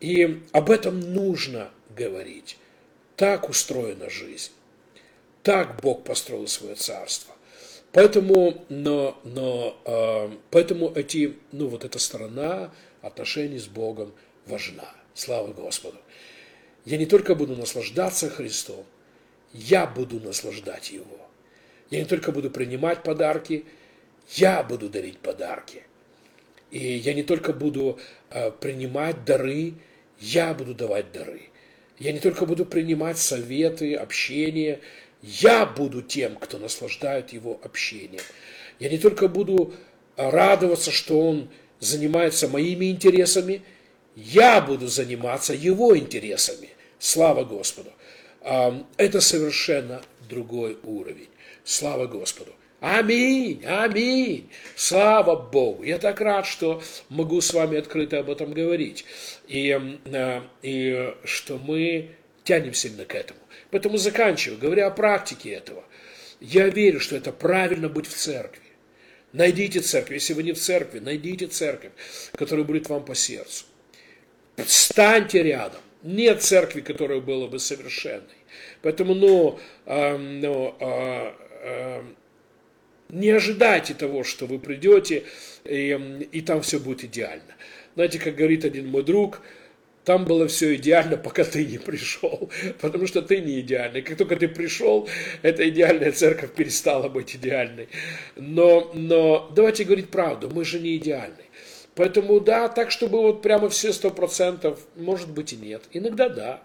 A: И об этом нужно говорить. Так устроена жизнь. Так Бог построил свое царство. Поэтому, но, но, э, поэтому эти, ну, вот эта сторона отношений с Богом важна. Слава Господу. Я не только буду наслаждаться Христом, я буду наслаждать Его. Я не только буду принимать подарки, я буду дарить подарки. И я не только буду э, принимать дары, я буду давать дары. Я не только буду принимать советы, общение, я буду тем, кто наслаждает его общением. Я не только буду радоваться, что он занимается моими интересами – я буду заниматься его интересами. Слава Господу. Это совершенно другой уровень. Слава Господу. Аминь, аминь. Слава Богу. Я так рад, что могу с вами открыто об этом говорить. И, а, и что мы тянем сильно к этому. Поэтому заканчиваю, говоря о практике этого. Я верю, что это правильно быть в церкви. Найдите церковь. Если вы не в церкви, найдите церковь, которая будет вам по сердцу. Встаньте рядом. Нет церкви, которая была бы совершенной. Поэтому, ну, э, ну э, э, не ожидайте того, что вы придете, и, и там все будет идеально. Знаете, как говорит один мой друг, там было все идеально, пока ты не пришел, потому что ты не идеальный. Как только ты пришел, эта идеальная церковь перестала быть идеальной. Но, но давайте говорить правду, мы же не идеальны. Поэтому да, так, чтобы вот прямо все сто процентов, может быть и нет. Иногда да.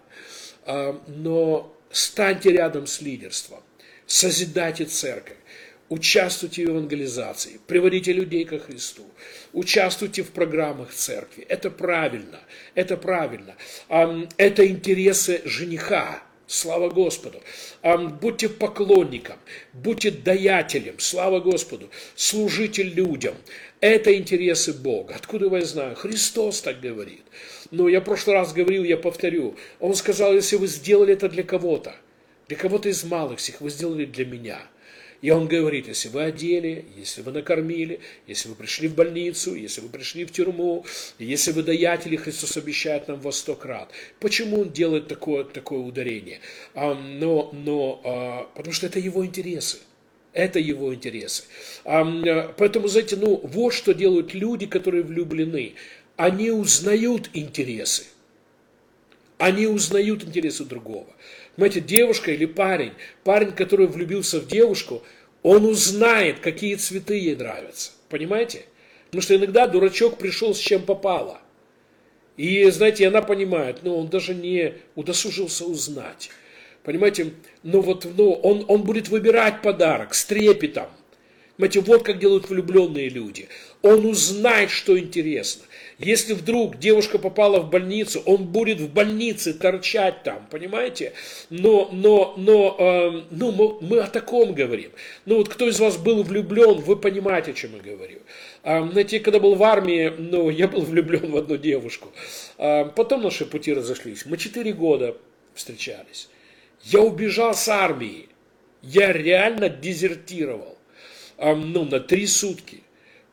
A: А, но станьте рядом с лидерством, созидайте церковь, участвуйте в евангелизации, приводите людей ко Христу, участвуйте в программах церкви. Это правильно, это правильно. Это интересы жениха, Слава Господу. Будьте поклонником, будьте даятелем. Слава Господу. Служите людям. Это интересы Бога. Откуда я знаю? Христос так говорит. Но я в прошлый раз говорил, я повторю. Он сказал, если вы сделали это для кого-то, для кого-то из малых всех, вы сделали для меня – и он говорит, если вы одели, если вы накормили, если вы пришли в больницу, если вы пришли в тюрьму, если вы даятели, Христос обещает нам во сто крат. Почему он делает такое, такое ударение? А, но, но, а, потому что это его интересы. Это его интересы. А, поэтому, знаете, ну, вот что делают люди, которые влюблены. Они узнают интересы. Они узнают интересы другого. Понимаете, девушка или парень, парень, который влюбился в девушку, он узнает, какие цветы ей нравятся. Понимаете? Потому что иногда дурачок пришел с чем попало. И, знаете, она понимает, но он даже не удосужился узнать. Понимаете, ну вот, ну, он, он будет выбирать подарок с трепетом. Понимаете, вот как делают влюбленные люди. Он узнает, что интересно. Если вдруг девушка попала в больницу, он будет в больнице торчать там, понимаете? Но, но, но, э, ну, мы, мы о таком говорим. Ну вот кто из вас был влюблен, вы понимаете, о чем я говорю. Э, знаете, когда был в армии, ну, я был влюблен в одну девушку. Э, потом наши пути разошлись. Мы четыре года встречались. Я убежал с армии. Я реально дезертировал. Э, ну, на три сутки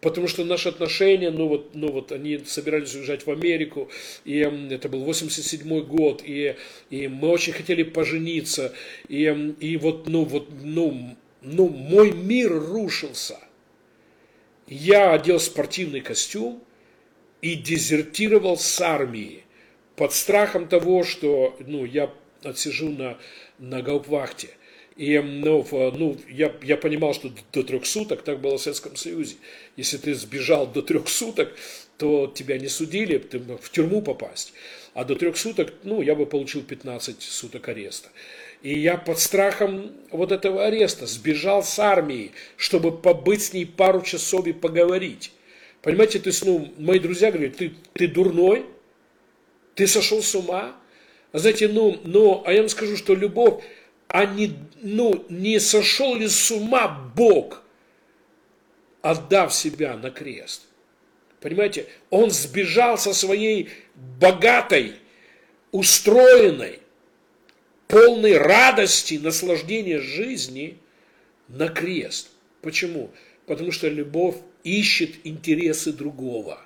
A: потому что наши отношения, ну вот, ну вот они собирались уезжать в Америку, и это был 87 год, и, и мы очень хотели пожениться, и, и вот, ну вот, ну, ну, мой мир рушился. Я одел спортивный костюм и дезертировал с армии под страхом того, что, ну, я отсижу на, на гаупвахте – и ну, ну, я, я понимал, что до трех суток так было в Советском Союзе. Если ты сбежал до трех суток, то тебя не судили, ты мог в тюрьму попасть. А до трех суток, ну, я бы получил 15 суток ареста. И я под страхом вот этого ареста сбежал с армии, чтобы побыть с ней пару часов и поговорить. Понимаете, то есть, ну, мои друзья говорят, ты, ты дурной, ты сошел с ума. Знаете, ну, ну, а я вам скажу, что любовь, а не, ну, не сошел ли с ума Бог, отдав себя на крест? Понимаете, он сбежал со своей богатой, устроенной, полной радости, наслаждения жизни на крест. Почему? Потому что любовь ищет интересы другого.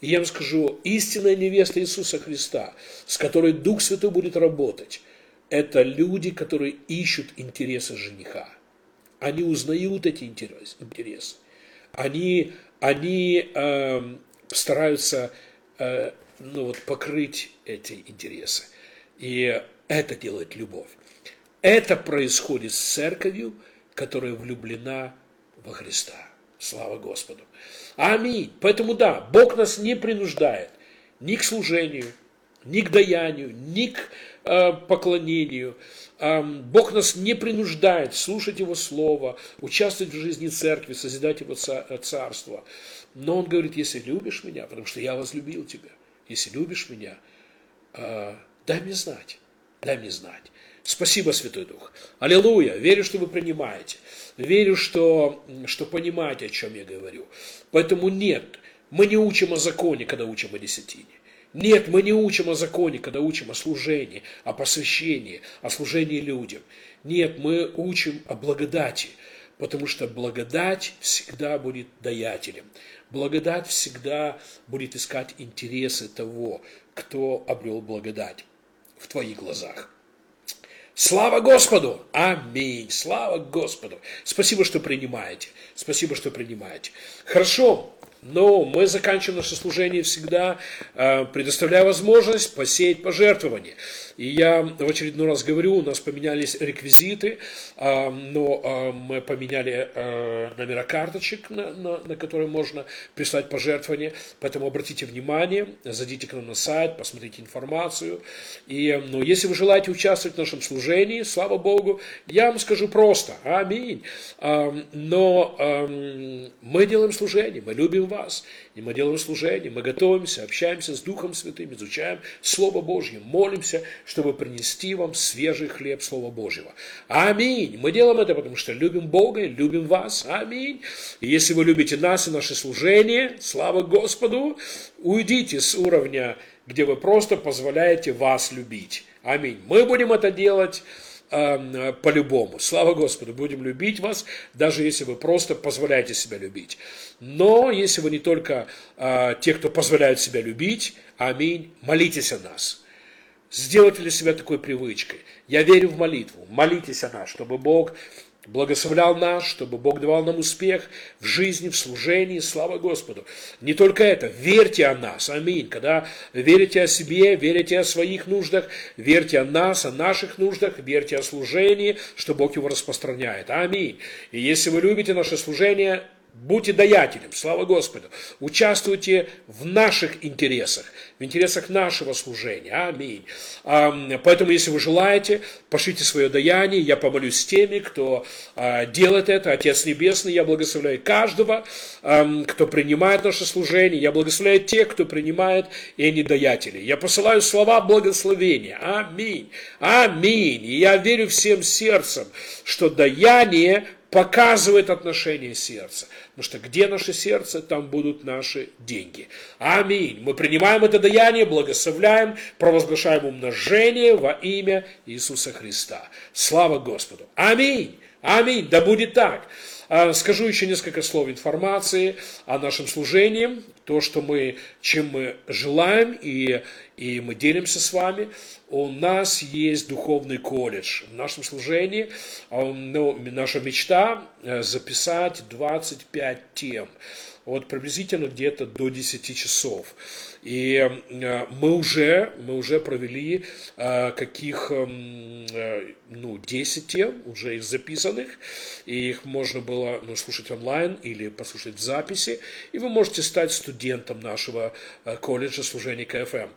A: И я вам скажу, истинная невеста Иисуса Христа, с которой Дух Святой будет работать – это люди, которые ищут интересы жениха. Они узнают эти интересы. Они, они э, стараются э, ну, вот, покрыть эти интересы. И это делает любовь. Это происходит с церковью, которая влюблена во Христа. Слава Господу. Аминь. Поэтому да, Бог нас не принуждает ни к служению, ни к даянию, ни к э, поклонению. Э, Бог нас не принуждает слушать Его Слово, участвовать в жизни церкви, созидать Его царство. Но Он говорит, если любишь меня, потому что я возлюбил тебя, если любишь меня, э, дай мне знать, дай мне знать. Спасибо, Святой Дух. Аллилуйя. Верю, что вы принимаете. Верю, что, что понимаете, о чем я говорю. Поэтому нет, мы не учим о законе, когда учим о десятине. Нет, мы не учим о законе, когда учим о служении, о посвящении, о служении людям. Нет, мы учим о благодати, потому что благодать всегда будет даятелем. Благодать всегда будет искать интересы того, кто обрел благодать в твоих глазах. Слава Господу! Аминь! Слава Господу! Спасибо, что принимаете. Спасибо, что принимаете. Хорошо, но мы заканчиваем наше служение всегда, э, предоставляя возможность посеять пожертвования. И я в очередной раз говорю, у нас поменялись реквизиты, э, но э, мы поменяли номера карточек, на, на, на которые можно прислать пожертвования. Поэтому обратите внимание, зайдите к нам на сайт, посмотрите информацию. И, но если вы желаете участвовать в нашем служении, слава Богу, я вам скажу просто, аминь. Но мы делаем служение, мы любим вас и мы делаем служение, мы готовимся, общаемся с Духом Святым, изучаем Слово Божье, молимся, чтобы принести вам свежий хлеб Слова Божьего. Аминь. Мы делаем это, потому что любим Бога, любим вас. Аминь. И если вы любите нас и наше служение, слава Господу, уйдите с уровня, где вы просто позволяете вас любить. Аминь. Мы будем это делать э, по-любому. Слава Господу, будем любить вас, даже если вы просто позволяете себя любить. Но если вы не только э, те, кто позволяют себя любить, аминь, молитесь о нас. Сделайте для себя такой привычкой. Я верю в молитву. Молитесь о нас, чтобы Бог благословлял нас, чтобы Бог давал нам успех в жизни, в служении, слава Господу. Не только это, верьте о нас, аминь. Когда верите о себе, верите о своих нуждах, верьте о нас, о наших нуждах, верьте о служении, что Бог его распространяет, аминь. И если вы любите наше служение, Будьте даятелем, слава Господу. Участвуйте в наших интересах, в интересах нашего служения. Аминь. Поэтому, если вы желаете, пошлите свое даяние. Я помолюсь с теми, кто а, делает это. Отец Небесный, я благословляю каждого, кто принимает наше служение. Я благословляю тех, кто принимает и не даятели. Я посылаю слова благословения. Аминь. Аминь. И я верю всем сердцем, что даяние показывает отношение сердца. Потому что где наше сердце, там будут наши деньги. Аминь. Мы принимаем это даяние, благословляем, провозглашаем умножение во имя Иисуса Христа. Слава Господу. Аминь. Аминь. Да будет так. А, скажу еще несколько слов информации о нашем служении, то, что мы, чем мы желаем, и, и мы делимся с вами. У нас есть духовный колледж. В нашем служении а, ну, наша мечта э, записать 25 тем. Вот приблизительно где-то до 10 часов. И э, мы уже, мы уже провели э, каких, э, ну, 10 тем, уже из записанных, и их можно было ну, слушать онлайн или послушать в записи, и вы можете стать студентом нашего колледжа служения КФМ.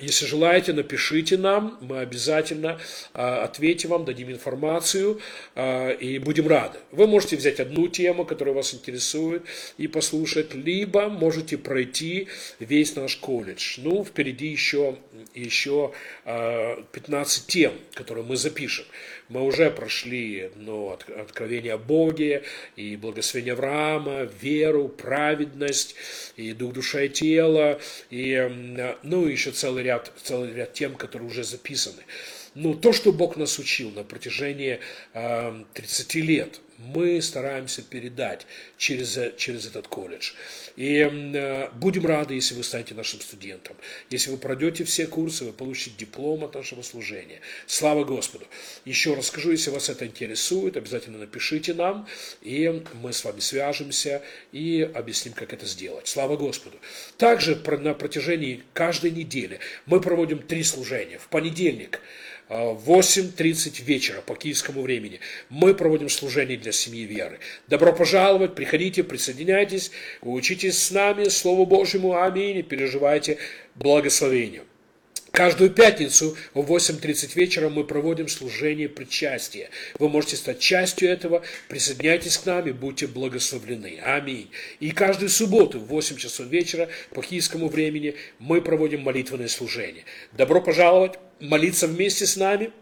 A: Если желаете, напишите нам, мы обязательно ответим вам, дадим информацию, и будем рады. Вы можете взять одну тему, которая вас интересует, и послушать, либо можете пройти весь наш колледж. Ну, впереди еще, еще 15 тем, которые мы запишем. Мы уже прошли ну, от, откровение о Боге, и благословение Авраама, веру, праведность, и дух, душа и тело, и ну, еще целый ряд, целый ряд тем, которые уже записаны. Ну, то, что Бог нас учил на протяжении э, 30 лет, мы стараемся передать через, через этот колледж. И э, будем рады, если вы станете нашим студентом. Если вы пройдете все курсы, вы получите диплом от нашего служения. Слава Господу. Еще раз скажу, если вас это интересует, обязательно напишите нам, и мы с вами свяжемся и объясним, как это сделать. Слава Господу. Также на протяжении каждой недели мы проводим три служения. В понедельник – 8.30 вечера по киевскому времени мы проводим служение для семьи веры. Добро пожаловать, приходите, присоединяйтесь, учитесь с нами, Слову Божьему, аминь, и переживайте благословение. Каждую пятницу в 8.30 вечера мы проводим служение причастия. Вы можете стать частью этого, присоединяйтесь к нам и будьте благословлены. Аминь. И каждую субботу в 8 часов вечера по киевскому времени мы проводим молитвенное служение. Добро пожаловать, молиться вместе с нами –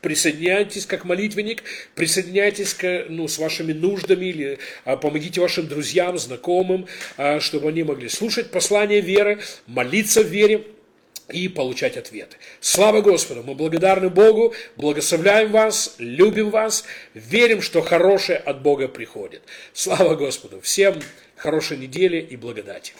A: присоединяйтесь как молитвенник, присоединяйтесь к, ну, с вашими нуждами или а, помогите вашим друзьям, знакомым, а, чтобы они могли слушать послание веры, молиться в вере, и получать ответы. Слава Господу! Мы благодарны Богу, благословляем вас, любим вас, верим, что хорошее от Бога приходит. Слава Господу! Всем хорошей недели и благодати!